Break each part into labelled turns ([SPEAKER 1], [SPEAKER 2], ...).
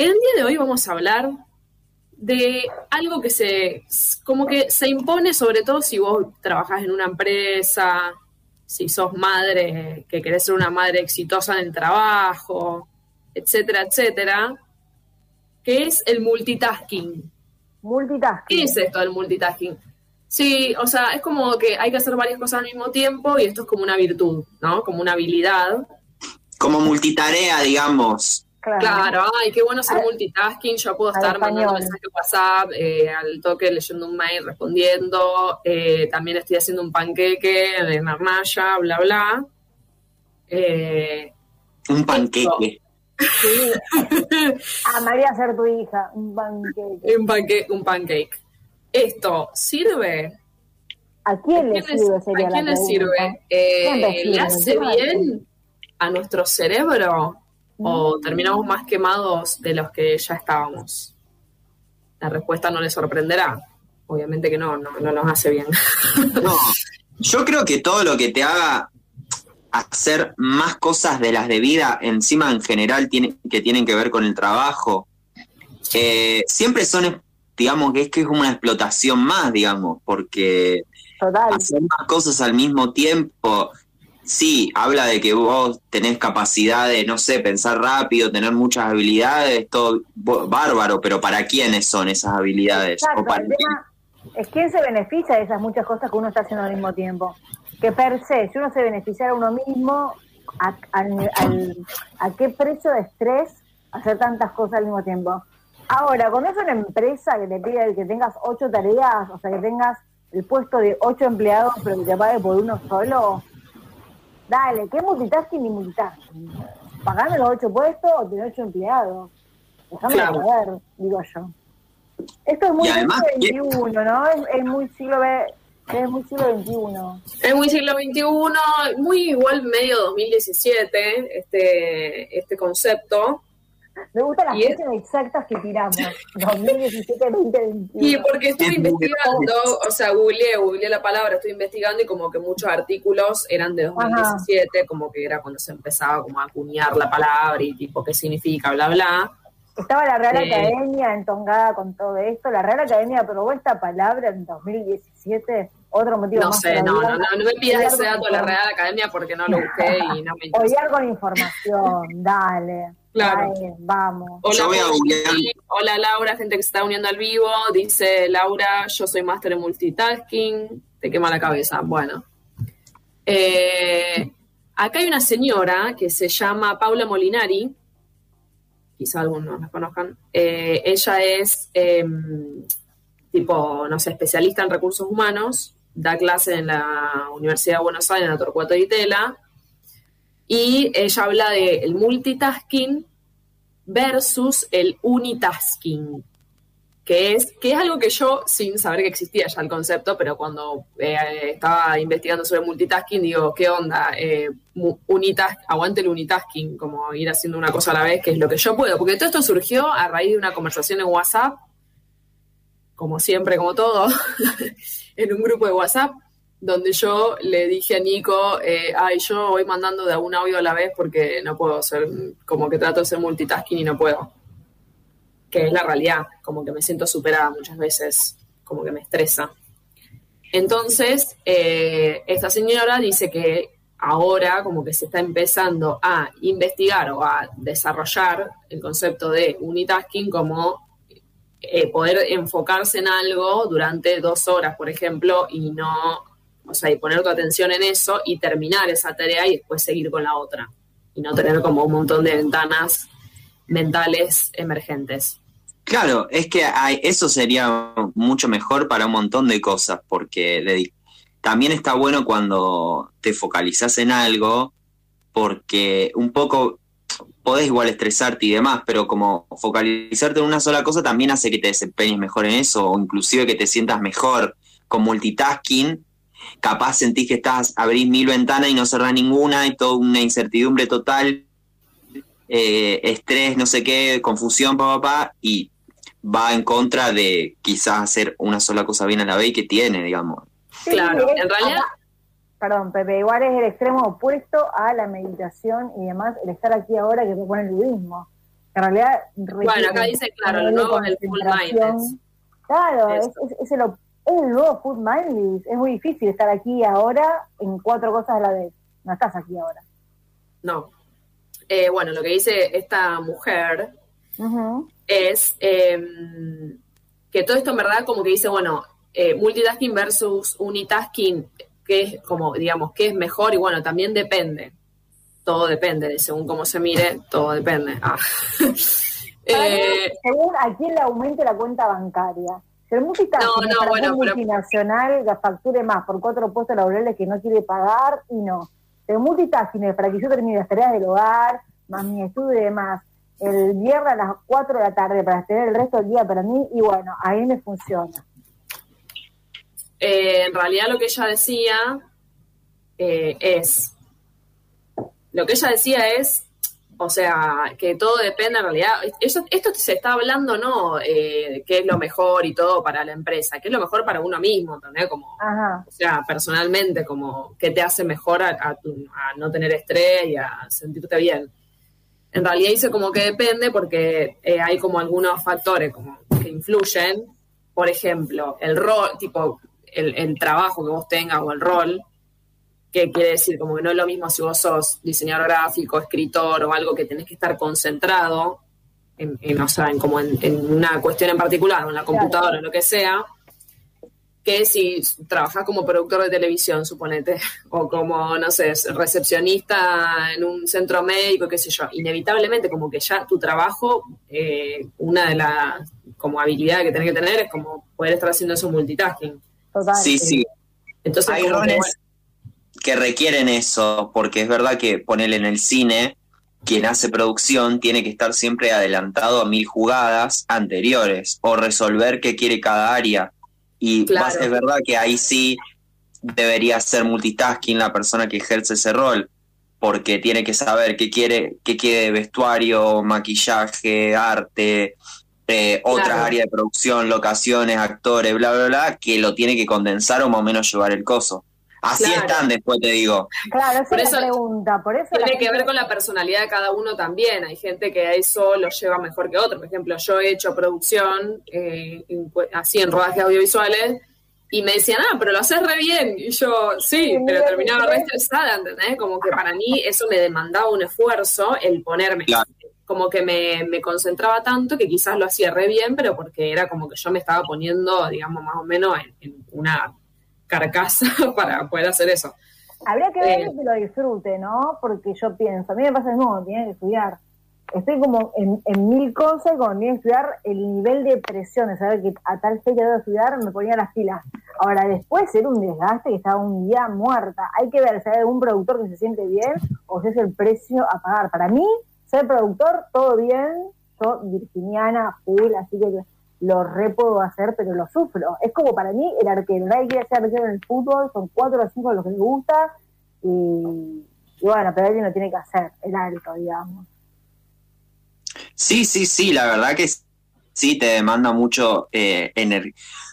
[SPEAKER 1] En el día de hoy vamos a hablar de algo que se, como que se impone sobre todo si vos trabajás en una empresa, si sos madre, que querés ser una madre exitosa en el trabajo, etcétera, etcétera, que es el multitasking.
[SPEAKER 2] Multitasking.
[SPEAKER 1] ¿Qué es esto del multitasking? Sí, o sea, es como que hay que hacer varias cosas al mismo tiempo y esto es como una virtud, ¿no? Como una habilidad.
[SPEAKER 3] Como multitarea, digamos.
[SPEAKER 1] Claro, ay, qué bueno ser multitasking. Yo puedo estar mandando mensajes WhatsApp, eh, al toque leyendo un mail, respondiendo. Eh, también estoy haciendo un panqueque de marmaya, bla, bla.
[SPEAKER 3] Eh, un panqueque.
[SPEAKER 2] Sí. Amaría ser tu hija, un pancake.
[SPEAKER 1] Un, panque un pancake. ¿Esto sirve?
[SPEAKER 2] ¿A quién le sirve? Sería
[SPEAKER 1] ¿A quién le sirve? Eh, ¿Le hace bien a nuestro cerebro o mm. terminamos más quemados de los que ya estábamos? La respuesta no le sorprenderá. Obviamente que no, no, no nos hace bien.
[SPEAKER 3] No, yo creo que todo lo que te haga hacer más cosas de las de vida, encima en general tiene, que tienen que ver con el trabajo, eh, siempre son, digamos, que es que es una explotación más, digamos, porque hacer más cosas al mismo tiempo, sí, habla de que vos tenés capacidad de, no sé, pensar rápido, tener muchas habilidades, todo bárbaro, pero ¿para quiénes son esas habilidades?
[SPEAKER 2] es quién se beneficia de esas muchas cosas que uno está haciendo al mismo tiempo que per se, si uno se beneficiara a uno mismo, a, a, qué precio de estrés hacer tantas cosas al mismo tiempo? Ahora, cuando es una empresa que te pide que tengas ocho tareas, o sea, que tengas el puesto de ocho empleados, pero que te pague por uno solo, dale, ¿qué multitasking ni multitasking? Pagame los ocho puestos o tener ocho empleados. Déjame ver, digo yo. Esto es muy siglo XXI, ¿no? Es, es muy siglo es muy siglo XXI.
[SPEAKER 1] Es muy siglo XXI, muy igual medio 2017, este, este concepto.
[SPEAKER 2] Me gustan las fechas exactas que tiramos, 2017, 2021.
[SPEAKER 1] Y porque estoy investigando, o sea, googleé, googleé la palabra, estoy investigando y como que muchos artículos eran de 2017, como que era cuando se empezaba como a acuñar la palabra y tipo qué significa, bla, bla.
[SPEAKER 2] Estaba la Real Academia entongada con todo esto. La Real Academia aprobó esta palabra en 2017 otro motivo
[SPEAKER 1] no sé, no, no, no, no me pidas ese dato de la Real Academia porque no lo busqué y no me interesa.
[SPEAKER 2] con información, dale. Claro. vamos.
[SPEAKER 1] Hola, hola Laura, gente que se está uniendo al vivo. Dice Laura, yo soy máster en multitasking. Te quema la cabeza. Bueno. Eh, acá hay una señora que se llama Paula Molinari. Quizá algunos la conozcan. Eh, ella es em, tipo, no sé, especialista en recursos humanos da clase en la Universidad de Buenos Aires, en la Torcuato de Itela, y ella habla de el multitasking versus el unitasking, que es, que es algo que yo, sin saber que existía ya el concepto, pero cuando eh, estaba investigando sobre multitasking, digo, ¿qué onda? Eh, aguante el unitasking, como ir haciendo una cosa a la vez, que es lo que yo puedo, porque todo esto surgió a raíz de una conversación en WhatsApp, como siempre, como todo, en un grupo de WhatsApp donde yo le dije a Nico, eh, ay, yo voy mandando de un audio a la vez porque no puedo ser, como que trato de ser multitasking y no puedo. Que es la realidad, como que me siento superada muchas veces, como que me estresa. Entonces, eh, esta señora dice que ahora como que se está empezando a investigar o a desarrollar el concepto de unitasking como eh, poder enfocarse en algo durante dos horas, por ejemplo, y no, o sea, y poner tu atención en eso y terminar esa tarea y después seguir con la otra. Y no tener como un montón de ventanas mentales emergentes.
[SPEAKER 3] Claro, es que eso sería mucho mejor para un montón de cosas, porque también está bueno cuando te focalizas en algo, porque un poco podés igual estresarte y demás, pero como focalizarte en una sola cosa también hace que te desempeñes mejor en eso, o inclusive que te sientas mejor con multitasking. Capaz sentís que estás, abrís mil ventanas y no cerrás ninguna, y toda una incertidumbre total, eh, estrés, no sé qué, confusión, papá, papá, y va en contra de quizás hacer una sola cosa bien a la vez y que tiene, digamos.
[SPEAKER 1] claro, en realidad
[SPEAKER 2] perdón, Pepe, igual es el extremo opuesto a la meditación y demás, el estar aquí ahora que propone el budismo. En realidad,
[SPEAKER 1] bueno, acá dice, claro, el nuevo es el full mindless.
[SPEAKER 2] Claro, es, es, el, es, el, nuevo full mindless. Es muy difícil estar aquí ahora en cuatro cosas a la vez. No estás aquí ahora.
[SPEAKER 1] No. Eh, bueno, lo que dice esta mujer es em, que todo esto en verdad como que dice, bueno, eh, multitasking versus unitasking, que es como, digamos, que es mejor y bueno, también depende. Todo depende, según cómo se mire, todo depende. Ah.
[SPEAKER 2] eh, según a quién le aumente la cuenta bancaria. Si el multitasking no, no, multinacional la facture más por cuatro puestos laborales que no quiere pagar y no. El multitasking para que yo termine las tareas del hogar, más mi estudio y demás, el viernes a las 4 de la tarde para tener el resto del día para mí y bueno, ahí me funciona.
[SPEAKER 1] Eh, en realidad lo que ella decía eh, es, lo que ella decía es, o sea, que todo depende en realidad, esto, se está hablando no eh, qué es lo mejor y todo para la empresa, qué es lo mejor para uno mismo, ¿entendés? Como, o sea, personalmente, como qué te hace mejor a, a no tener estrés y a sentirte bien en realidad dice como que depende porque eh, hay como algunos factores como que influyen. Por ejemplo, el rol, tipo el, trabajo que vos tengas o el rol, que quiere decir como que no es lo mismo si vos sos diseñador gráfico, escritor o algo que tenés que estar concentrado en, en o sea, en como en, una cuestión en particular, o en la computadora o lo que sea, que si trabajas como productor de televisión, suponete, o como, no sé, recepcionista en un centro médico, qué sé yo, inevitablemente como que ya tu trabajo, eh, una de las como habilidades que tenés que tener es como poder estar haciendo eso multitasking.
[SPEAKER 3] Sí, sí. Entonces, Hay roles que requieren eso, porque es verdad que ponerle en el cine, quien hace producción tiene que estar siempre adelantado a mil jugadas anteriores o resolver qué quiere cada área. Y es verdad que ahí sí debería ser multitasking la persona que ejerce ese rol, porque tiene que saber qué quiere, qué quiere vestuario, maquillaje, arte, eh, otras áreas de producción, locaciones, actores, bla, bla, bla, que lo tiene que condensar o más o menos llevar el coso. Así están después, te digo.
[SPEAKER 2] Claro, esa es la pregunta. Por eso
[SPEAKER 1] tiene que ver con la personalidad de cada uno también. Hay gente que a eso lo lleva mejor que otro. Por ejemplo, yo he hecho producción eh, así en rodajes audiovisuales y me decían, ah, pero lo haces re bien. Y yo, sí, pero terminaba re estresada, ¿entendés? Como que para mí eso me demandaba un esfuerzo el ponerme. Como que me, concentraba tanto que quizás lo hacía re bien, pero porque era como que yo me estaba poniendo, digamos, más o menos en una carcasa para poder hacer eso.
[SPEAKER 2] Habría que ver eh, que lo disfrute, ¿no? Porque yo pienso, a mí me pasa el mismo, tiene que estudiar. Estoy como en, mil cosas, cuando tenía que estudiar, el nivel de presión de saber que a tal fecha debo estudiar, me ponía las pilas. Ahora, después era un desgaste que estaba un día muerta. Hay que ver si hay algún productor que se siente bien o si es el precio a pagar. Para mí, ser productor, todo bien, yo virginiana, full, así que lo re puedo hacer, pero lo sufro. Es como para mí el arquero, nadie quiere ser arquero en el fútbol, son cuatro o cinco los que le gusta, y, bueno, pero alguien lo tiene que hacer, el alto, digamos.
[SPEAKER 3] Sí, sí, sí, la verdad que sí, te demanda mucho eh,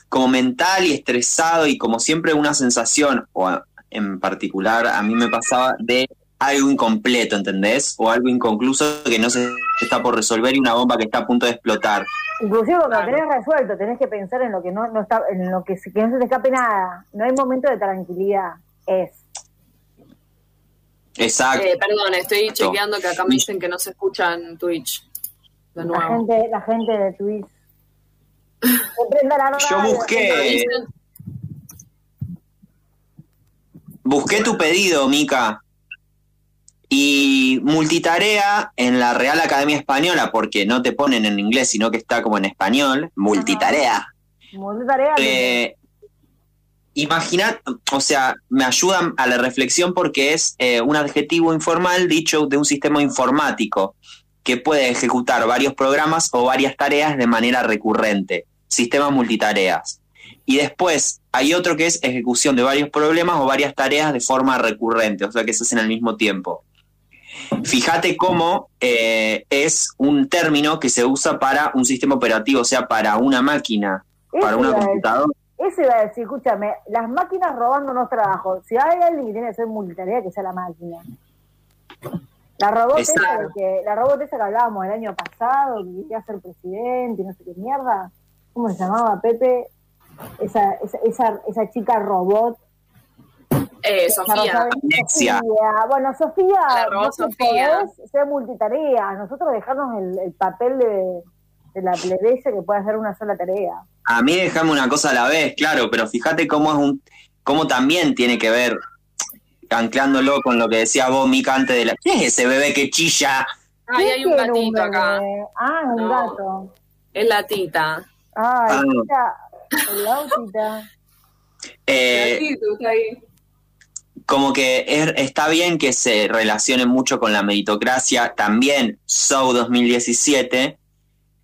[SPEAKER 3] como mental y estresado y como siempre una sensación, o en particular a mí me pasaba de algo incompleto, ¿entendés? O algo inconcluso que no se está por resolver y una bomba que está a punto de explotar.
[SPEAKER 2] Inclusive cuando lo tenés resuelto, tenés que pensar en lo que no, no está, en lo que, que no se te escape nada. No hay momento de tranquilidad. Es.
[SPEAKER 3] Exacto.
[SPEAKER 1] Eh, perdón, estoy chequeando que acá me dicen que no se escucha en Twitch. De nuevo.
[SPEAKER 2] La gente, la gente de Twitch.
[SPEAKER 3] Yo busqué. Busqué tu pedido, Mica. Y multitarea en la Real Academia Española, porque no te ponen en inglés, sino que está como en español, multitarea.
[SPEAKER 2] Multitarea.
[SPEAKER 3] Eh, Imagina, o sea, me ayuda a la reflexión porque es eh, un adjetivo informal dicho de un sistema informático que puede ejecutar varios programas o varias tareas de manera recurrente, sistema multitareas. Y después hay otro que es ejecución de varios problemas o varias tareas de forma recurrente, o sea que se hacen al mismo tiempo. Fíjate cómo eh, es un término que se usa para un sistema operativo, o sea, para una máquina, para una computadora.
[SPEAKER 2] Eso iba a decir, escúchame, las máquinas robándonos trabajo. Si hay alguien que tiene que ser multitarea, que sea la máquina. La robot, esa
[SPEAKER 3] Exacto.
[SPEAKER 2] que, la robot esa que hablábamos el año pasado, que quería ser presidente y no sé qué mierda. ¿Cómo se llamaba, Pepe? Esa, esa, esa, esa chica robot.
[SPEAKER 1] Eh,
[SPEAKER 2] La
[SPEAKER 1] Sofía.
[SPEAKER 2] Bueno, Sofía,
[SPEAKER 1] La
[SPEAKER 2] que
[SPEAKER 1] Sofía.
[SPEAKER 2] podés ser multitarea. Nosotros dejarnos el, el papel de, de la plebeya que puede hacer una sola tarea.
[SPEAKER 3] A mí déjame una cosa a la vez, claro, pero fíjate cómo es un, cómo también tiene que ver, anclándolo con lo que decía vos, Mica, antes de la. ¿Qué es ese bebé que chilla?
[SPEAKER 1] Ay, hay un
[SPEAKER 2] ¿Quién tiene
[SPEAKER 1] gatito acá.
[SPEAKER 2] Ah, un
[SPEAKER 1] No.
[SPEAKER 2] gato.
[SPEAKER 1] Es la tita.
[SPEAKER 2] Ay,
[SPEAKER 3] Ah.
[SPEAKER 2] tita, el gautita.
[SPEAKER 3] Eh,
[SPEAKER 1] Gatito, está ahí.
[SPEAKER 3] Como que es- está bien que se relacione mucho con la meritocracia, también SOU 2017,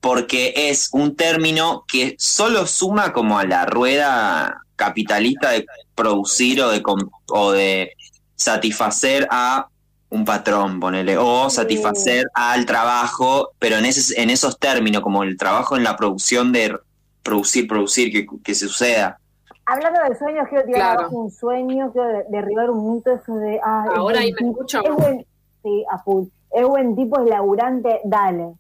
[SPEAKER 3] porque es un término que solo suma como a la rueda capitalista de producir o de, o de satisfacer a un patrón, ponele, o satisfacer al trabajo, pero en, ese, en esos términos, como el trabajo en la producción de producir, producir, que, que suceda.
[SPEAKER 2] Hablando de sueños, quiero tirar
[SPEAKER 1] Claro.
[SPEAKER 2] abajo un sueño, quiero de- derribar un mito eso de... Ah, es
[SPEAKER 1] Ahora ahí me escucho.
[SPEAKER 2] Es buen, sí, a full. Es buen tipo, es laburante, dale.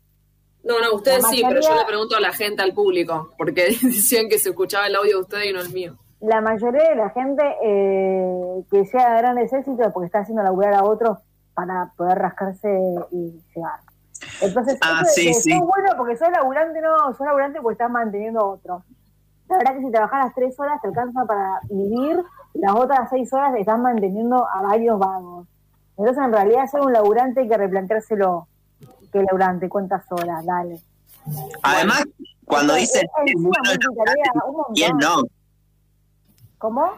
[SPEAKER 1] No, no, ustedes
[SPEAKER 2] La
[SPEAKER 1] sí, pero yo le pregunto a la gente, al público, porque decían que se escuchaba el audio de ustedes y no el mío.
[SPEAKER 2] La mayoría de la gente eh, que llega a grandes éxitos es porque está haciendo laburar a otros para poder rascarse y llegar. Entonces,
[SPEAKER 3] Ah,
[SPEAKER 2] eso de
[SPEAKER 3] sí,
[SPEAKER 2] bueno porque sos laburante, no, sos laburante porque estás manteniendo a otro. La verdad que si trabajas las tres horas te alcanza para vivir, y las otras seis horas estás manteniendo a varios vagos. Entonces, en realidad, ser un laburante hay que replanteárselo. ¿Qué laburante? ¿Cuántas horas? Dale.
[SPEAKER 3] Además, cuando dicen
[SPEAKER 2] es
[SPEAKER 3] bueno el
[SPEAKER 2] multitarea,
[SPEAKER 3] laburante,
[SPEAKER 2] un montón.
[SPEAKER 3] ¿quién no?
[SPEAKER 2] ¿Cómo?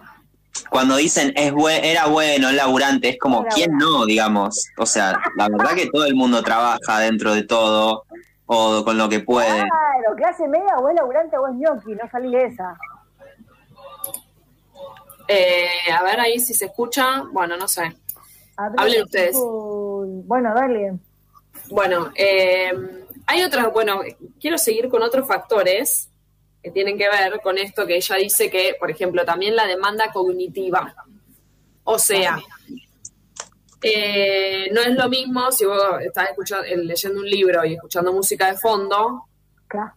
[SPEAKER 3] cuando dicen es bue- era bueno, el laburante, es como,
[SPEAKER 2] Era
[SPEAKER 3] ¿quién
[SPEAKER 2] bueno.
[SPEAKER 3] no, digamos? O sea, la verdad que todo el mundo trabaja dentro de todo o con lo que puede.
[SPEAKER 2] Claro, clase media o es laburante o es ñoqui, no salí de esa.
[SPEAKER 1] Eh, a ver ahí si se escucha. Bueno, no sé. Hablen ustedes.
[SPEAKER 2] Bueno, dale.
[SPEAKER 1] Bueno, eh, hay otras, bueno, quiero seguir con otros factores que tienen que ver con esto que ella dice que, por ejemplo, también la demanda cognitiva. O sea, eh, no es lo mismo si vos estás escuchando, eh, leyendo un libro y escuchando música de fondo,
[SPEAKER 2] Claro.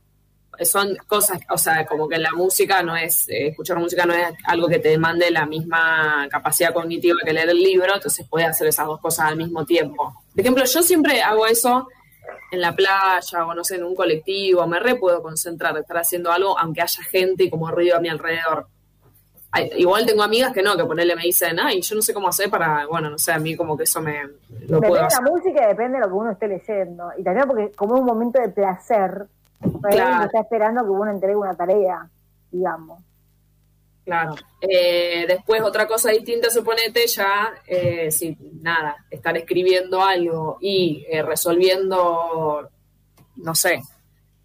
[SPEAKER 1] son cosas, o sea, como que la música no es, eh, escuchar música no es algo que te demande la misma capacidad cognitiva que leer el libro, entonces puedes hacer esas dos cosas al mismo tiempo. Por ejemplo, yo siempre hago eso en la playa o no sé, en un colectivo, me re puedo concentrar, estar haciendo algo aunque haya gente y como ruido a mi alrededor. Igual tengo amigas que no, que ponerle me dicen, ay, yo no sé cómo hacer para, bueno, no sé, a mí como que eso me lo
[SPEAKER 2] Depende
[SPEAKER 1] puedo
[SPEAKER 2] de
[SPEAKER 1] hacer.
[SPEAKER 2] la música y depende de lo que uno esté leyendo. Y también porque como es un momento de placer,
[SPEAKER 1] Claro.
[SPEAKER 2] está esperando que uno entregue una tarea, digamos.
[SPEAKER 1] Claro. Eh, después, otra cosa distinta, suponete, ya, eh, si nada, estar escribiendo algo y eh, resolviendo, no sé,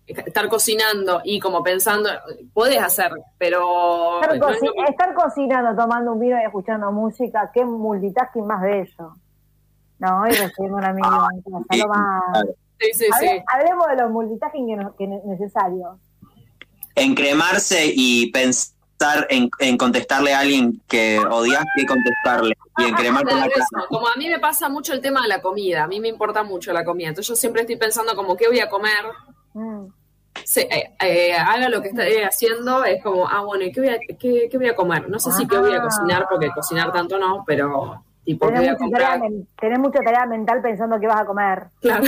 [SPEAKER 1] estar cocinando y como pensando, puedes hacer, pero
[SPEAKER 2] Estar,
[SPEAKER 1] no es
[SPEAKER 2] coci-
[SPEAKER 1] lo mismo.
[SPEAKER 2] estar cocinando, tomando un vino y escuchando música, qué multitasking más bello. No, y recibiendo un amigo.
[SPEAKER 3] sí,
[SPEAKER 2] lo más.
[SPEAKER 1] Sí, sí, sí.
[SPEAKER 2] Hable- Hablemos de los multitasking que, no- que ne- necesarios.
[SPEAKER 3] Encremarse y pensar en, en contestarle a alguien que odias que contestarle y encremarte la
[SPEAKER 1] Claro,
[SPEAKER 3] cara.
[SPEAKER 1] eso. Como a mí me pasa mucho el tema de la comida, a mí me importa mucho la comida, entonces yo siempre estoy pensando como qué voy a comer,
[SPEAKER 2] Mm.
[SPEAKER 1] se, eh, eh, haga lo que esté haciendo, es como, ah, bueno, ¿y qué voy a, qué, qué voy a comer? No sé si qué voy a
[SPEAKER 2] Ah.
[SPEAKER 1] cocinar, porque cocinar tanto no, pero tipo, ¿qué voy
[SPEAKER 2] Tenés
[SPEAKER 1] a
[SPEAKER 2] mucha, tarea,
[SPEAKER 1] comprar?
[SPEAKER 2] tenés mucha tarea mental pensando qué vas a comer.
[SPEAKER 1] Claro,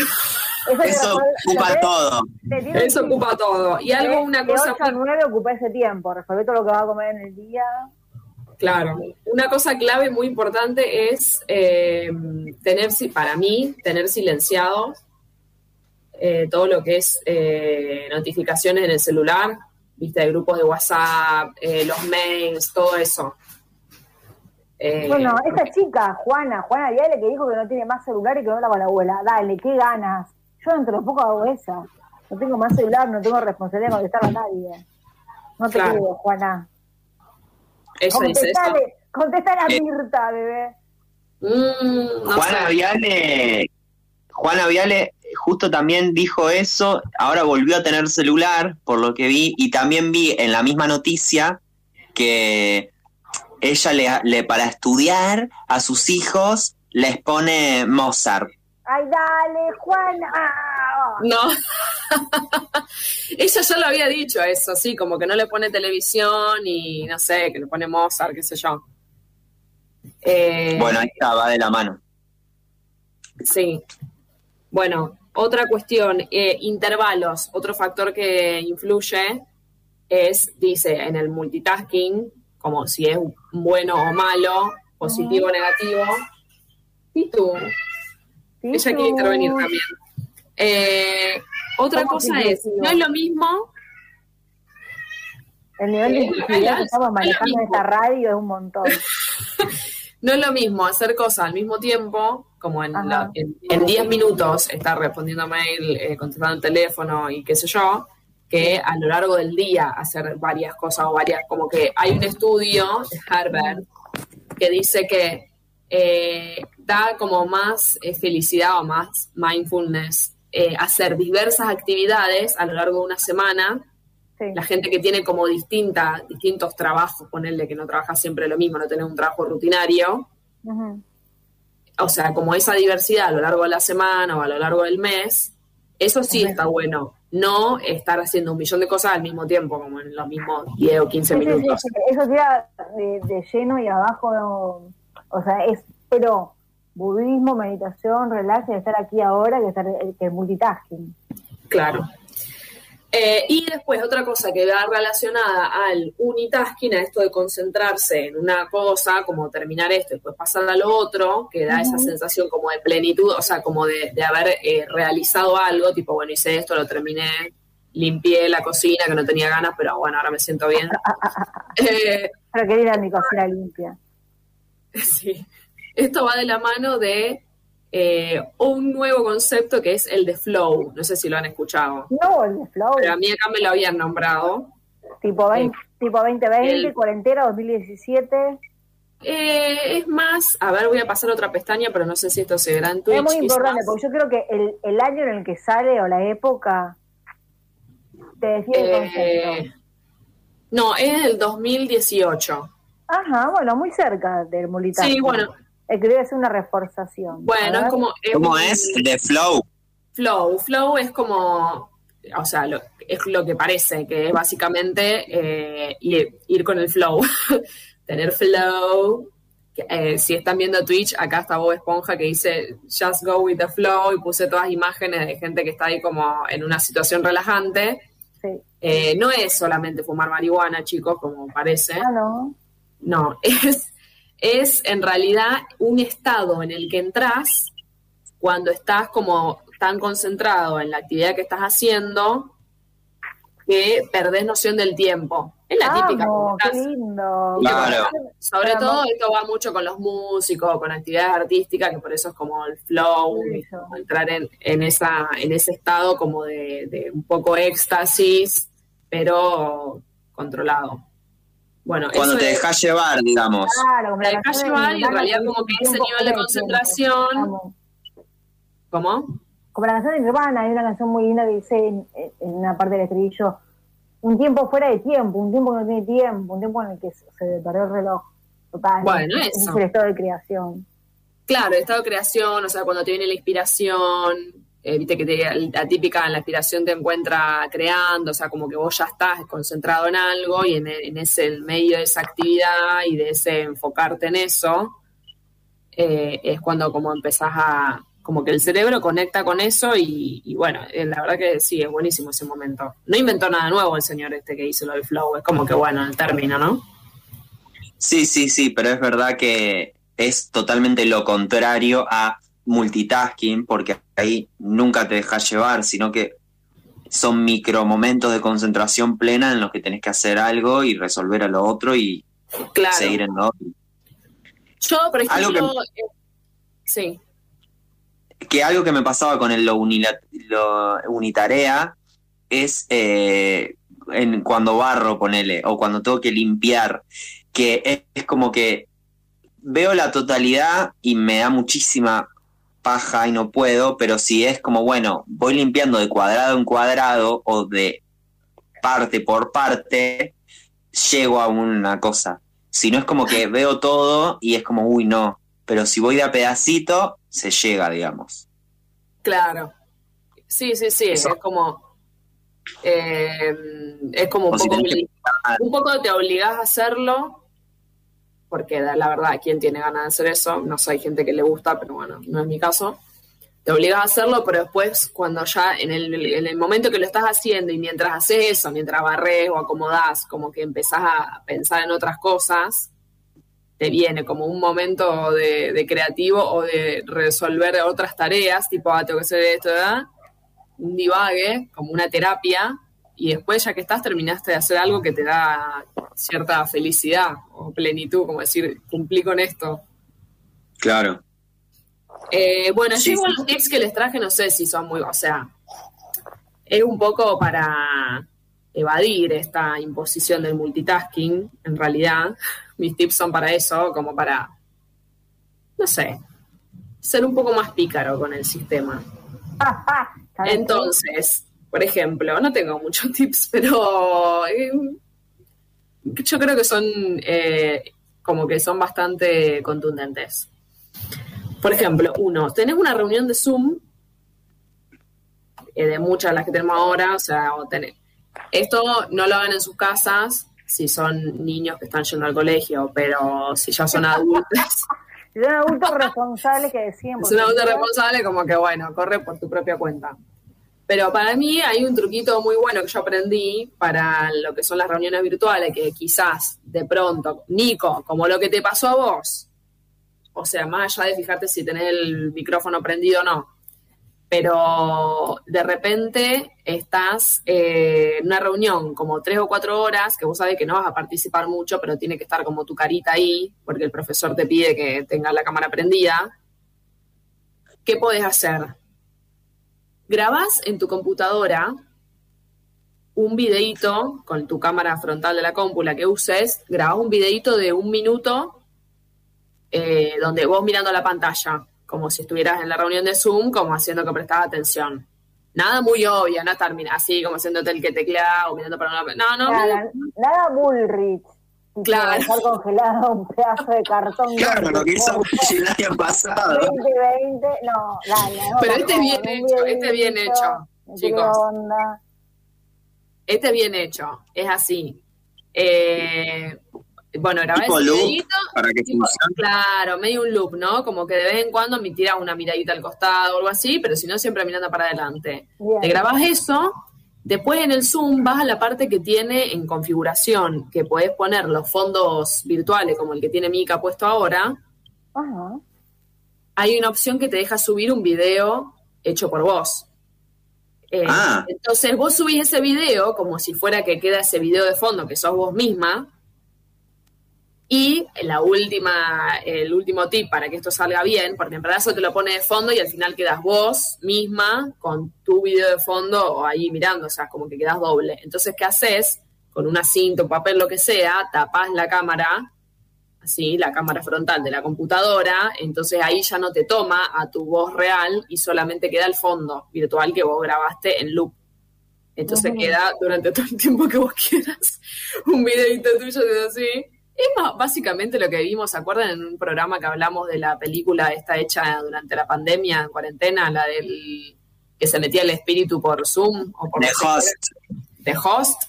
[SPEAKER 2] Eso,
[SPEAKER 3] Eso ocupa
[SPEAKER 2] tenés-
[SPEAKER 3] todo.
[SPEAKER 1] eso
[SPEAKER 2] que-
[SPEAKER 1] ocupa todo. Y algo, una
[SPEAKER 2] de
[SPEAKER 1] cosa
[SPEAKER 2] 8 a 9 ocupa ese tiempo, resolver todo lo que vas a comer en el día.
[SPEAKER 1] Claro, una cosa clave muy importante es eh, tener, si- para mí, tener silenciado eh, todo lo que es eh, notificaciones en el celular, viste, de grupos de WhatsApp, eh, los mails, todo eso. Eh,
[SPEAKER 2] Bueno, esta chica, Juana, Juana Viale, que dijo que no tiene más celular y que no habla con la abuela. Dale, qué ganas. Yo dentro de poco hago esa. No tengo más celular, no tengo responsabilidad de contestar a nadie. No te
[SPEAKER 1] Claro.
[SPEAKER 2] creo, Juana.
[SPEAKER 1] ella dice eso.
[SPEAKER 2] Contestale, a
[SPEAKER 3] Eh.
[SPEAKER 2] Mirta, bebé.
[SPEAKER 1] Mm, no
[SPEAKER 3] Juana
[SPEAKER 1] sé.
[SPEAKER 3] Viale, Juana Viale justo también dijo eso, ahora volvió a tener celular, por lo que vi, y también vi en la misma noticia que ella le, le- para estudiar a sus hijos les pone Mozart.
[SPEAKER 2] Ay, dale, Juana.
[SPEAKER 1] No. Ella ya lo había dicho eso, sí, como que no le pone televisión y no sé, que le pone Mozart, qué sé yo.
[SPEAKER 3] Eh, bueno, ahí está, va de la mano.
[SPEAKER 1] Sí. Bueno, otra cuestión, eh, intervalos, otro factor que influye es, dice, en el multitasking, como si es bueno o malo, positivo o negativo. ¿Y tú? Ella quiere intervenir también. Eh, otra cosa es, no es lo mismo.
[SPEAKER 2] El nivel de intensidad que estamos manejando en esta radio es un montón.
[SPEAKER 1] no es lo mismo hacer cosas al mismo tiempo, como en 10 minutos estar respondiendo mail, eh, contestando el teléfono y qué sé yo, que a lo largo del día hacer varias cosas o varias, como que hay un estudio de Harvard que dice que eh, da como más eh, felicidad o más mindfulness hacer diversas actividades a lo largo de una semana la gente que tiene como distinta, distintos trabajos, ponerle que no trabaja siempre lo mismo, no tener un trabajo rutinario. O sea, como esa diversidad a lo largo de la semana o a lo largo del mes, eso sí está bueno. No estar haciendo un millón de cosas al mismo tiempo, como en los mismos 10 o 15 minutos.
[SPEAKER 2] eso sería de, de, lleno y abajo, o sea, es, pero budismo, meditación, relax, estar aquí ahora, que estar que multitasking.
[SPEAKER 1] Claro. Eh, y después otra cosa que va relacionada al unitasking, a esto de concentrarse en una cosa, como terminar esto y después pasar a lo otro, que da esa sensación como de plenitud, o sea, como de, haber eh, realizado algo, tipo, bueno, hice esto, lo terminé, limpié la cocina que no tenía ganas, pero bueno, ahora me siento bien.
[SPEAKER 2] eh, pero querida mi cocina limpia.
[SPEAKER 1] Sí. Esto va de la mano de eh, un nuevo concepto que es el de flow. No sé si lo han escuchado.
[SPEAKER 2] No, el de flow.
[SPEAKER 1] Pero a mí acá me lo habían nombrado.
[SPEAKER 2] Tipo, 20, tipo 2020, cuarentena, 2017.
[SPEAKER 1] Eh, es más, a ver, voy a pasar otra pestaña, pero no sé si esto se verá en Twitch.
[SPEAKER 2] Es muy importante, porque yo creo que el, el, año en el que sale o la época te define el concepto. Eh,
[SPEAKER 1] no, es el 2018.
[SPEAKER 2] Ajá, bueno, muy cerca del militar.
[SPEAKER 1] Sí, bueno,
[SPEAKER 2] eh, debe ser una reforzación.
[SPEAKER 1] Bueno, es como...
[SPEAKER 3] ¿Cómo es? De flow.
[SPEAKER 1] Flow. Flow es como, o sea, es lo que parece, que es básicamente eh, ir, con el flow. Tener flow. Eh, si están viendo Twitch, acá está Bob Esponja que dice Just go with the flow y puse todas imágenes de gente que está ahí como en una situación relajante. Sí. no es solamente fumar marihuana, chicos, como parece.
[SPEAKER 2] Ah, no.
[SPEAKER 1] No, es es en realidad un estado en el que entras cuando estás como tan concentrado en la actividad que estás haciendo que perdés noción del tiempo. Es la típica.
[SPEAKER 2] Qué lindo.
[SPEAKER 1] Sobre todo esto va mucho con los músicos, con actividades artísticas, que por eso es como el flow, entrar en, en, esa, en ese estado como de, de un poco éxtasis, pero controlado. Bueno,
[SPEAKER 3] Cuando te dejas llevar, digamos.
[SPEAKER 1] Claro, te dejas llevar y en realidad como que ese nivel de concentración... ¿Cómo?
[SPEAKER 2] Como la canción de Nirvana, hay una canción muy linda que dice en, una parte del estribillo, un tiempo fuera de tiempo, un tiempo que no tiene tiempo, un tiempo en el que se perdió el reloj. Total,
[SPEAKER 1] bueno,
[SPEAKER 2] eso. Es el estado de creación.
[SPEAKER 1] Claro, el estado de creación, o sea, cuando te viene la inspiración, eh, viste que la típica en la inspiración te encuentra creando, o sea, como que vos ya estás concentrado en algo y en, ese medio de esa actividad y de ese enfocarte en eso, eh, es cuando como empezás a, como que el cerebro conecta con eso y, bueno, eh, la verdad que sí, es buenísimo ese momento. No inventó nada nuevo el señor este que hizo lo del flow, es como que bueno, el término, ¿no?
[SPEAKER 3] Sí, sí, sí, pero es verdad que es totalmente lo contrario a multitasking, porque ahí nunca te dejas llevar, sino que son micro momentos de concentración plena en los que tenés que hacer algo y resolver a lo otro y seguir en lo otro.
[SPEAKER 1] Yo, por ejemplo, que, eh, sí.
[SPEAKER 3] Que algo que me pasaba con el lo, unitarea es eh, en, cuando barro, ponele, o cuando tengo que limpiar, que es como que veo la totalidad y me da muchísima paja y no puedo, pero si es como, bueno, voy limpiando de cuadrado en cuadrado o de parte por parte, llego a una cosa. Si no es como que veo todo y es como, uy, no, pero si voy de a pedacito, se llega, digamos.
[SPEAKER 1] Claro. Sí, sí, sí.
[SPEAKER 3] Eso.
[SPEAKER 1] Es como. eh, es como un
[SPEAKER 3] O
[SPEAKER 1] poco. Un poco te obligás a hacerlo. Porque la verdad, ¿quién tiene ganas de hacer eso? No sé, hay gente que le gusta, pero bueno, no es mi caso. Te obligas a hacerlo, pero después, cuando ya en el, en el momento que lo estás haciendo y mientras haces eso, mientras barres o acomodás, como que empezás a pensar en otras cosas, te viene como un momento de, de creativo o de resolver otras tareas, tipo, ah, tengo que hacer esto, ¿verdad? Un divague, como una terapia, y después, ya que estás, terminaste de hacer algo que te da cierta felicidad o plenitud, como decir, cumplí con esto.
[SPEAKER 3] Claro.
[SPEAKER 1] Eh, bueno,
[SPEAKER 3] Sí,
[SPEAKER 1] yo igual
[SPEAKER 3] sí.
[SPEAKER 1] los tips que les traje no sé si son muy, o sea, es un poco para evadir esta imposición del multitasking, en realidad. Mis tips son para eso, como para, no sé, ser un poco más pícaro con el sistema. Entonces, por ejemplo, no tengo muchos tips, pero eh, yo creo que son eh, como que son bastante contundentes. Por ejemplo, uno, tenés una reunión de Zoom, eh, de muchas de las que tenemos ahora, o sea, o tenés- esto no lo hagan en sus casas si son niños que están yendo al colegio, pero si ya son adultos,
[SPEAKER 2] Si son adultos responsables que deciden.
[SPEAKER 1] es un adulto responsable, como que bueno, corre por tu propia cuenta. Pero para mí hay un truquito muy bueno que yo aprendí para lo que son las reuniones virtuales, que quizás de pronto, Nico, como lo que te pasó a vos, o sea, más allá de fijarte si tenés el micrófono prendido o no, pero de repente estás eh, en una reunión como tres o cuatro horas, que vos sabés que no vas a participar mucho, pero tiene que estar como tu carita ahí, porque el profesor te pide que tengas la cámara prendida. ¿Qué podés hacer? Grabás en tu computadora un videíto con tu cámara frontal de la compu, la que uses, grabás un videíto de un minuto eh, donde vos mirando la pantalla, como si estuvieras en la reunión de Zoom, como haciendo que prestás atención. Nada muy obvio, no estar así como haciéndote el que teclea o mirando para una... No, no,
[SPEAKER 2] Nada, nada Bullrich.
[SPEAKER 1] Claro.
[SPEAKER 2] Dejar congelado un pedazo de cartón.
[SPEAKER 3] Claro, lo que hizo el año pasado.
[SPEAKER 2] 2020, no, dale. no,
[SPEAKER 1] Pero este
[SPEAKER 2] tampoco,
[SPEAKER 1] bien hecho, este bien hecho,
[SPEAKER 2] meterle
[SPEAKER 1] chicos.
[SPEAKER 2] onda.
[SPEAKER 1] Este bien hecho, es así. Eh, bueno, grabé ese
[SPEAKER 3] Para que
[SPEAKER 1] tipo,
[SPEAKER 3] funcione.
[SPEAKER 1] claro, medio un loop, ¿no? Como que de vez en cuando me tiras una miradita al costado o algo así, pero si no, siempre mirando para adelante.
[SPEAKER 2] Bien.
[SPEAKER 1] Te grabas eso, después en el Zoom vas a la parte que tiene en configuración, que podés poner los fondos virtuales, como el que tiene Mika puesto ahora.
[SPEAKER 2] Ajá.
[SPEAKER 1] Hay una opción que te deja subir un video hecho por vos. Eh,
[SPEAKER 3] Ah.
[SPEAKER 1] Entonces vos subís ese video como si fuera que queda ese video de fondo que sos vos misma. Y la última, el último tip para que esto salga bien, porque en verdad eso te lo pone de fondo y al final quedas vos misma con tu video de fondo o ahí mirando, o sea, como que quedas doble. Entonces, ¿qué haces? Con una cinta, un papel, lo que sea, tapás la cámara, así, la cámara frontal de la computadora, entonces ahí ya no te toma a tu voz real y solamente queda el fondo virtual que vos grabaste en loop. Entonces queda durante todo el tiempo que vos quieras un videito tuyo de así. Es más, básicamente lo que vimos, ¿se acuerdan en un programa que hablamos de la película esta hecha durante la pandemia, en cuarentena, la del que se metía el espíritu por Zoom o por
[SPEAKER 3] The? Host.
[SPEAKER 1] The Host.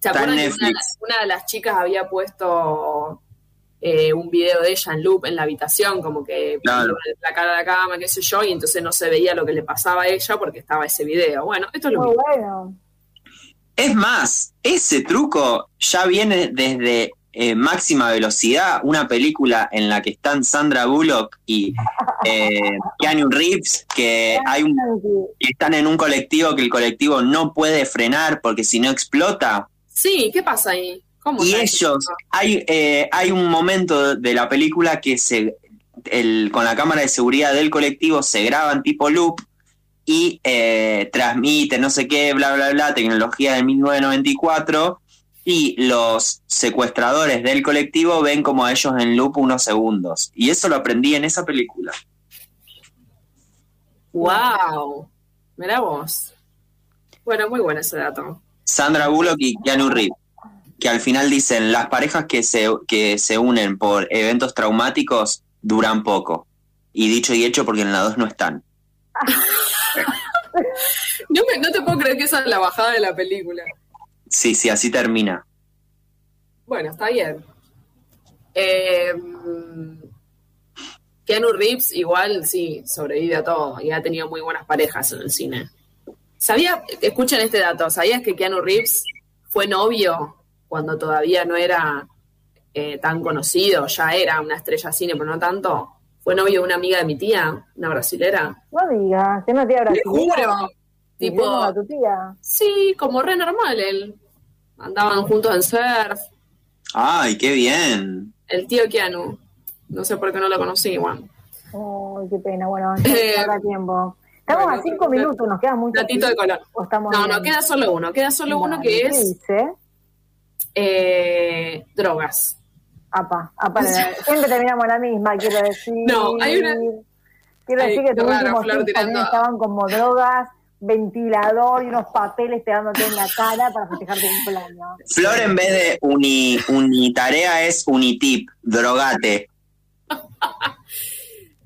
[SPEAKER 1] ¿Se
[SPEAKER 3] Está en
[SPEAKER 1] acuerdan que una, de las chicas había puesto eh, un video de ella en loop en la habitación, como que
[SPEAKER 3] Claro.
[SPEAKER 1] la cara a la cama, qué sé yo, y entonces no se veía lo que le pasaba a ella porque estaba ese video. Bueno, esto es lo
[SPEAKER 2] Muy
[SPEAKER 1] mismo.
[SPEAKER 2] bueno.
[SPEAKER 3] Es más, ese truco ya viene desde eh, Máxima Velocidad, una película en la que están Sandra Bullock y eh, Keanu Reeves, que hay un, que están en un colectivo que el colectivo no puede frenar porque si no explota.
[SPEAKER 1] Sí, ¿qué pasa ahí? ¿Cómo
[SPEAKER 3] Y ellos, hay, eh, hay un momento de la película que se, el, con la cámara de seguridad del colectivo se graban tipo loop y eh, transmiten no sé qué, bla, bla, bla, tecnología de 1994 y los secuestradores del colectivo ven como a ellos en loop unos segundos. Y eso lo aprendí en esa película.
[SPEAKER 1] ¡Wow! Mirá vos. Bueno, muy bueno ese dato.
[SPEAKER 3] Sandra Bullock y Keanu Reeves, que al final dicen, las parejas que se, que se unen por eventos traumáticos duran poco. Y dicho y hecho porque en la 2 no están.
[SPEAKER 1] No, me- no te puedo creer que esa es la bajada de la película.
[SPEAKER 3] Sí, sí, así termina.
[SPEAKER 1] Bueno, está bien. Eh, Keanu Reeves igual sí sobrevive a todo y ha tenido muy buenas parejas en el cine. ¿Sabía, escuchen este dato, ¿sabías que Keanu Reeves fue novio cuando todavía no era eh, tan conocido? Ya era una estrella de cine, pero no tanto. Fue novio de una amiga de mi tía, una brasilera.
[SPEAKER 2] No digas, que no te habrá
[SPEAKER 1] Te juro. Tipo,
[SPEAKER 2] a tu tía.
[SPEAKER 1] sí, como re normal él. Andaban juntos en surf.
[SPEAKER 3] Ay, qué bien.
[SPEAKER 1] El tío Keanu. No sé por qué no lo conocí, igual.
[SPEAKER 2] Ay, qué pena. Bueno,
[SPEAKER 1] Eh,
[SPEAKER 2] habrá tiempo. Estamos
[SPEAKER 1] bueno,
[SPEAKER 2] a cinco minutos, nos quedan muchos.
[SPEAKER 1] Datito de color.
[SPEAKER 2] ¿O estamos
[SPEAKER 1] No,
[SPEAKER 2] bien?
[SPEAKER 1] no, queda solo uno. Queda solo uno que
[SPEAKER 2] ¿qué
[SPEAKER 1] es
[SPEAKER 2] dice?
[SPEAKER 1] eh, drogas.
[SPEAKER 2] Apa, apa, siempre terminamos la misma, quiero decir.
[SPEAKER 1] No, hay una-
[SPEAKER 2] Quiero
[SPEAKER 1] Ay,
[SPEAKER 2] decir que tus últimos estaban como drogas, ventilador y unos papeles pegándote en la cara para festejar tu cumpleaños.
[SPEAKER 3] Flor en vez de uni, unitarea es unitip, drogate.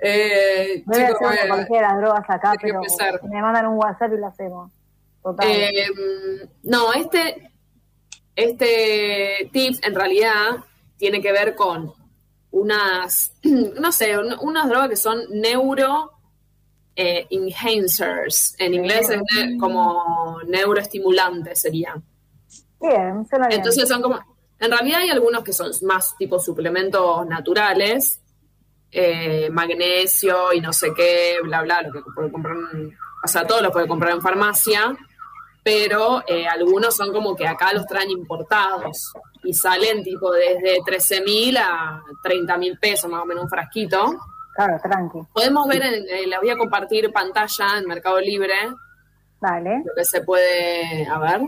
[SPEAKER 1] Eh,
[SPEAKER 2] voy a
[SPEAKER 1] chicos,
[SPEAKER 2] hacer
[SPEAKER 1] eh,
[SPEAKER 2] una apología de las drogas acá, pero
[SPEAKER 1] empezar.
[SPEAKER 2] me mandan un WhatsApp y lo hacemos. Total.
[SPEAKER 1] eh, no, este, este tip en realidad tiene que ver con unas, no sé, un- unas drogas que son neuro eh, enhancers. En inglés es ne- como neuroestimulantes sería.
[SPEAKER 2] bien, suena bien.
[SPEAKER 1] Entonces son como, en realidad hay algunos que son más tipo suplementos naturales, eh, magnesio y no sé qué, bla, bla, lo que puede comprar, en- o sea, todos los puede comprar en farmacia, pero eh, algunos son como que acá los traen importados y salen tipo desde 13 mil a 30 mil pesos más o menos un frasquito.
[SPEAKER 2] Claro, tranqui.
[SPEAKER 1] Podemos ver, en, eh, les voy a compartir pantalla en Mercado Libre,
[SPEAKER 2] Dale.
[SPEAKER 1] lo que se puede, a ver.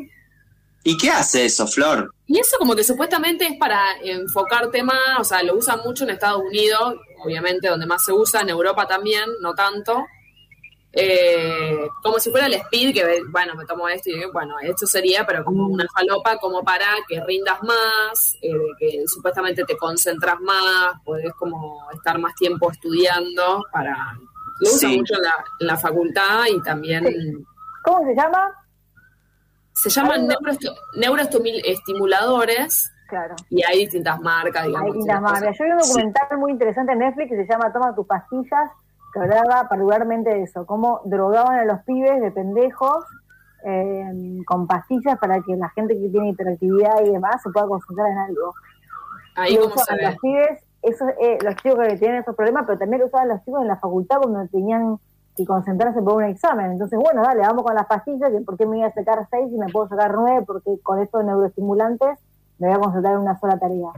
[SPEAKER 3] ¿Y qué hace eso, Flor?
[SPEAKER 1] Y eso como que supuestamente es para enfocarte más, o sea, lo usan mucho en Estados Unidos, obviamente donde más se usa, en Europa también, no tanto. Eh, como si fuera el speed, que bueno, me tomo esto y digo, bueno, esto sería, pero como una falopa, como para que rindas más, eh, que supuestamente te concentras más, podés como estar más tiempo estudiando para... Lo usan
[SPEAKER 3] Sí.
[SPEAKER 1] mucho en la, en la facultad y también...
[SPEAKER 2] ¿Cómo se llama?
[SPEAKER 1] Se llaman neuroestimuladores
[SPEAKER 2] Claro.
[SPEAKER 1] y hay distintas marcas, digamos.
[SPEAKER 2] Hay distintas
[SPEAKER 1] distintas
[SPEAKER 2] marcas. Yo vi un documental muy interesante en Netflix que se llama Toma tus pastillas, que hablaba particularmente de eso, cómo drogaban a los pibes de pendejos eh, con pastillas para que la gente que tiene hiperactividad y demás se pueda concentrar en algo.
[SPEAKER 1] Ahí se
[SPEAKER 2] usaban
[SPEAKER 1] ve.
[SPEAKER 2] los pibes, esos, eh, los chicos que tienen esos problemas, pero también lo usaban los chicos en la facultad cuando tenían que concentrarse por un examen. Entonces, bueno, dale, vamos con las pastillas, que por qué me voy a sacar seis y me puedo sacar nueve, porque con estos neuroestimulantes me voy a concentrar en una sola tarea.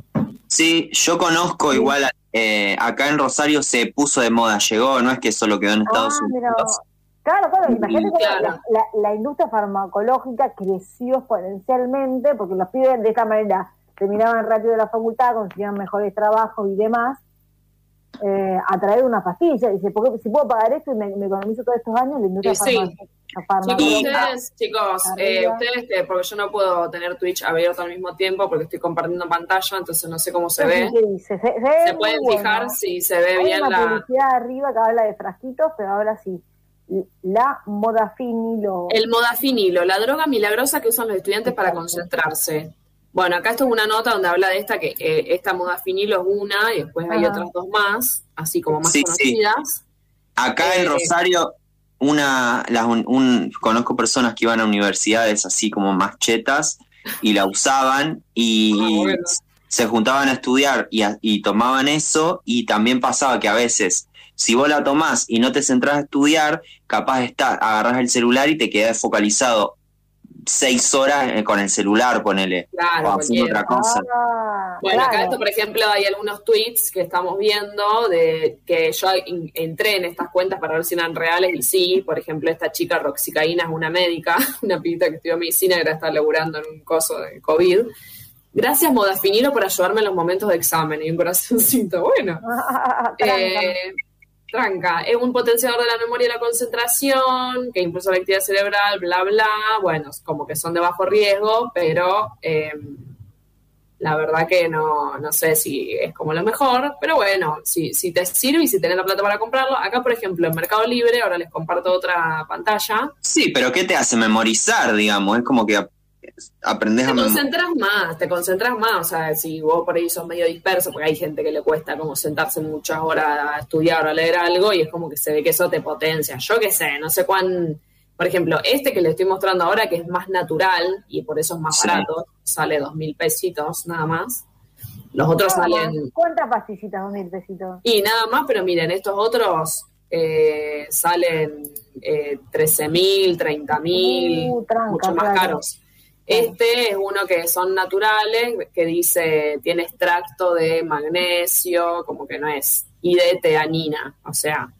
[SPEAKER 3] Sí, yo conozco igual, eh, acá en Rosario se puso de moda, llegó, no es que solo quedó en Estados
[SPEAKER 2] Ah, mira,
[SPEAKER 3] Unidos.
[SPEAKER 2] Claro, claro, imagínate cómo
[SPEAKER 1] claro.
[SPEAKER 2] la, la- la industria farmacológica creció exponencialmente porque los pibes de esta manera terminaban rápido la facultad, conseguían mejores trabajos y demás, eh, a través de una pastilla. Dice, porque si puedo pagar esto y me, me economizo todos estos años, la industria
[SPEAKER 1] Y sí.
[SPEAKER 2] farma-
[SPEAKER 1] Chicos,
[SPEAKER 2] farmacológica.
[SPEAKER 1] ustedes, chicos, eh, ustedes, que- porque yo no puedo tener Twitch abierto al mismo tiempo porque estoy compartiendo pantalla, entonces no sé cómo se ve.
[SPEAKER 2] Se,
[SPEAKER 1] pueden
[SPEAKER 2] bueno.
[SPEAKER 1] fijar si se ve
[SPEAKER 2] Hay
[SPEAKER 1] bien
[SPEAKER 2] una
[SPEAKER 1] la,
[SPEAKER 2] publicidad arriba que habla de frasquitos, pero habla así. La modafinilo.
[SPEAKER 1] el modafinilo, la droga milagrosa que usan los estudiantes para concentrarse. Bueno, acá esto es una nota donde habla de esta, que eh, esta modafinilo es una y después hay
[SPEAKER 2] Ajá.
[SPEAKER 1] otras dos más, así como más
[SPEAKER 3] Sí, sí.
[SPEAKER 1] conocidas.
[SPEAKER 3] Acá en
[SPEAKER 1] Eh,
[SPEAKER 3] Rosario, una, las, un, un- conozco personas que iban a universidades así como más chetas y la usaban y
[SPEAKER 1] Ah, bueno.
[SPEAKER 3] se juntaban a estudiar y, a- y tomaban eso y también pasaba que a veces si vos la tomás y no te centrás a estudiar, capaz está, agarrás el celular y te quedás focalizado seis horas eh, con el celular, ponele,
[SPEAKER 1] Claro,
[SPEAKER 3] o haciendo
[SPEAKER 1] cualquiera.
[SPEAKER 3] otra cosa.
[SPEAKER 2] Ah,
[SPEAKER 1] Bueno, acá esto, por ejemplo, hay algunos tweets que estamos viendo de que yo in- entré en estas cuentas para ver si eran reales y sí, por ejemplo, esta chica Roxicaína es una médica, una pibita que estudió medicina y ahora está laburando en un coso de COVID. Gracias, Modafinilo, por ayudarme en los momentos de examen y un corazoncito. Bueno, eh, tranca, es un potenciador de la memoria y la concentración, que impulsa la actividad cerebral, bla, bla. Bueno, como que son de bajo riesgo, pero eh, La verdad que no, no sé si es como lo mejor, pero bueno, si, si te sirve y si tenés la plata para comprarlo. Acá, por ejemplo, en Mercado Libre, ahora les comparto otra pantalla.
[SPEAKER 3] Sí, pero ¿qué te hace memorizar, digamos? Es como que aprendes
[SPEAKER 1] Te
[SPEAKER 3] a memorizar.
[SPEAKER 1] concentras más, te concentras más. O sea, si vos por ahí sos medio disperso, porque hay gente que le cuesta como sentarse muchas horas a estudiar o a leer algo y es como que se ve que eso te potencia. Yo qué sé, no sé cuán. Por ejemplo, este que le estoy mostrando ahora, que es más natural y por eso es más
[SPEAKER 3] Sí.
[SPEAKER 1] barato, sale dos mil pesitos nada más. Los otros salen
[SPEAKER 2] ¿Cuántas pastillitas? Dos mil pesitos.
[SPEAKER 1] Y nada más, pero miren, estos otros eh, salen eh, 13 mil, 30 mil,
[SPEAKER 2] Uh,
[SPEAKER 1] mucho más
[SPEAKER 2] claro.
[SPEAKER 1] caros. Este es uno que son naturales, que dice, tiene extracto de magnesio, como que no es, y de teanina, o sea,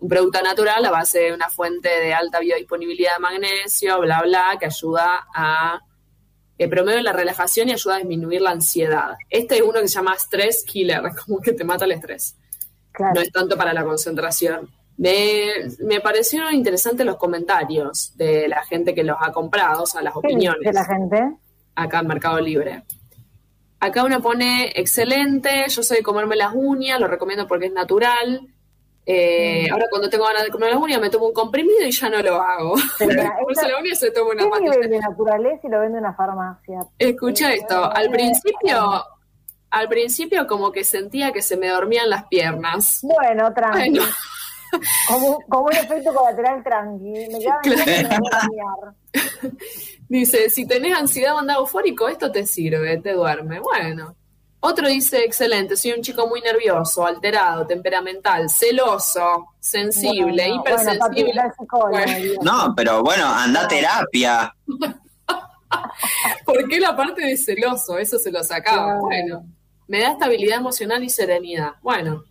[SPEAKER 1] un producto natural a base de una fuente de alta biodisponibilidad de magnesio, bla, bla, que ayuda a que promueve la relajación y ayuda a disminuir la ansiedad. Este es uno que se llama Stress Killer, como que te mata el estrés.
[SPEAKER 2] Claro.
[SPEAKER 1] No es tanto para la concentración. Me, me parecieron interesantes los comentarios de la gente que los ha comprado, o sea, las
[SPEAKER 2] ¿Qué dice
[SPEAKER 1] opiniones
[SPEAKER 2] la gente?
[SPEAKER 1] acá en Mercado Libre. Acá uno pone excelente, yo soy de comerme las uñas, lo recomiendo porque es natural. Eh,
[SPEAKER 2] Mm.
[SPEAKER 1] Ahora cuando tengo ganas de comer las uñas me tomo un comprimido y ya no lo hago.
[SPEAKER 2] Esta-
[SPEAKER 1] la uña se toma una
[SPEAKER 2] ¿Qué
[SPEAKER 1] pastilla.
[SPEAKER 2] nivel de naturaleza y lo vende una farmacia?
[SPEAKER 1] Escucha esto, al
[SPEAKER 2] Eh,
[SPEAKER 1] principio, al principio como que sentía que se me dormían las piernas.
[SPEAKER 2] Bueno, tranqui.
[SPEAKER 1] Bueno.
[SPEAKER 2] Como, como un efecto colateral tranqui. Me quedan
[SPEAKER 1] Claro. Dice, si tenés ansiedad o andado eufórico, esto te sirve, te duerme. Bueno. Otro dice, excelente, soy un chico muy nervioso, alterado, temperamental, celoso, sensible,
[SPEAKER 2] Bueno, Bueno, papi,
[SPEAKER 1] hipersensible. Bueno.
[SPEAKER 3] No, pero bueno, anda a terapia.
[SPEAKER 1] ¿Por qué la parte de celoso? Eso se lo sacaba.
[SPEAKER 2] Claro.
[SPEAKER 1] Bueno, me da estabilidad emocional y serenidad. Bueno.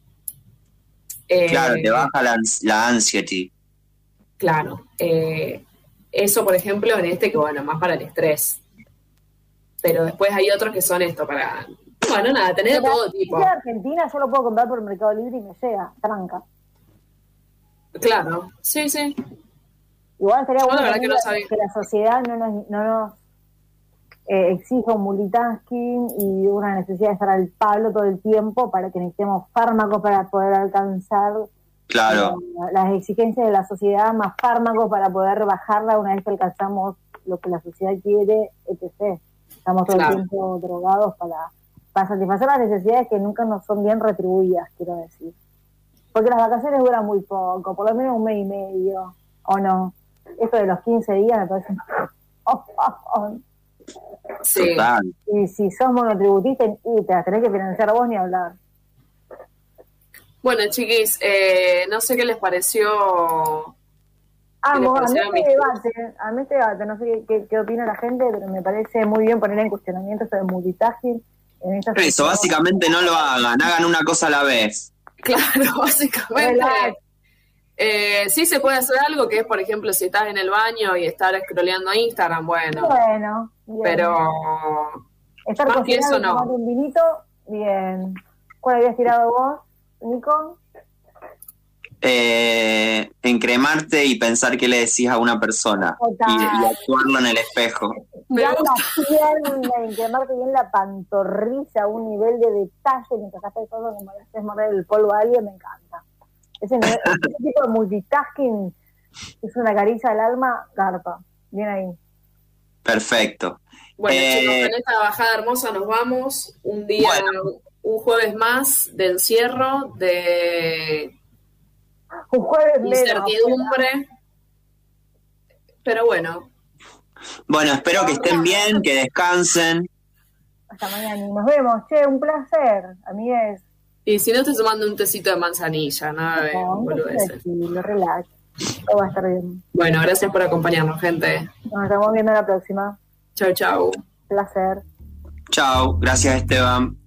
[SPEAKER 1] Eh,
[SPEAKER 3] Claro, te baja la, la anxiety.
[SPEAKER 1] Claro. eh, eso, por ejemplo, en este que, bueno, más para el estrés. Pero después hay otros que son esto, para... Bueno, nada, tenés de todo
[SPEAKER 2] si
[SPEAKER 1] tipo.
[SPEAKER 2] Argentina, yo lo puedo comprar por Mercado Libre y me llega, tranca.
[SPEAKER 1] Claro, sí, sí.
[SPEAKER 2] Igual sería
[SPEAKER 1] la
[SPEAKER 2] bueno
[SPEAKER 1] que
[SPEAKER 2] la sociedad no nos, no nos eh, exija un multitasking y una necesidad de estar al palo todo el tiempo para que necesitemos fármacos para poder alcanzar
[SPEAKER 3] Claro,
[SPEAKER 2] eh, las exigencias de la sociedad, más fármacos para poder bajarla una vez que alcanzamos lo que la sociedad quiere, etc. Estamos todo
[SPEAKER 1] Claro.
[SPEAKER 2] el tiempo drogados para, para satisfacer las necesidades que nunca nos son bien retribuidas, quiero decir. Porque las vacaciones duran muy poco, por lo menos un mes y medio, ¿o no? Esto de los 15 días me parece...
[SPEAKER 1] sí.
[SPEAKER 3] total.
[SPEAKER 2] y si sos monotributista, y te las tenés que financiar vos ni hablar.
[SPEAKER 1] Bueno, chiquis, eh, no sé qué les pareció.
[SPEAKER 2] A mí
[SPEAKER 1] pareció a
[SPEAKER 2] este debate, a mí este debate, no sé qué, qué, qué opina la gente, pero me parece muy bien poner en cuestionamiento de multitasking. En
[SPEAKER 3] Eso, básicamente no lo hagan, hagan una cosa a la vez.
[SPEAKER 1] Claro, básicamente.
[SPEAKER 2] Relax.
[SPEAKER 1] Eh, sí se puede hacer algo que es, por ejemplo, si estás en el baño y estar scrolleando Instagram, bueno.
[SPEAKER 2] Bueno, bien.
[SPEAKER 1] Pero
[SPEAKER 2] Estar
[SPEAKER 1] más que eso, no.
[SPEAKER 2] un vinito, bien. ¿Cuál habías tirado vos, Nico?
[SPEAKER 3] Eh, encremarte y pensar qué le decís a una persona y, y actuarlo en el espejo.
[SPEAKER 1] Me
[SPEAKER 2] Ya
[SPEAKER 1] gusta.
[SPEAKER 2] la pierna, y quemarte bien la pantorrilla, un nivel de detalle mientras estás pensando como le haces morder el polvo a alguien, me encanta. Ese, ese tipo de multitasking es una caricia al alma, garpa. Bien ahí.
[SPEAKER 3] Perfecto.
[SPEAKER 1] Bueno,
[SPEAKER 3] Eh,
[SPEAKER 1] chicos, en esta bajada hermosa nos vamos. Un día, un jueves más de encierro, de
[SPEAKER 2] Un jueves menos,
[SPEAKER 1] incertidumbre. Pero bueno,
[SPEAKER 3] Bueno, espero que estén bien, que descansen.
[SPEAKER 2] Hasta mañana. Nos vemos. Che, un placer, amigues.
[SPEAKER 1] Y si no, estoy tomando un tecito de manzanilla, nada de
[SPEAKER 2] No,
[SPEAKER 1] boludeces.
[SPEAKER 2] tranquilo, relax. Todo va a estar bien.
[SPEAKER 1] Bueno, gracias por acompañarnos, gente.
[SPEAKER 2] Nos estamos viendo la próxima.
[SPEAKER 1] Chau, chau.
[SPEAKER 2] Placer.
[SPEAKER 3] Chao, gracias Esteban.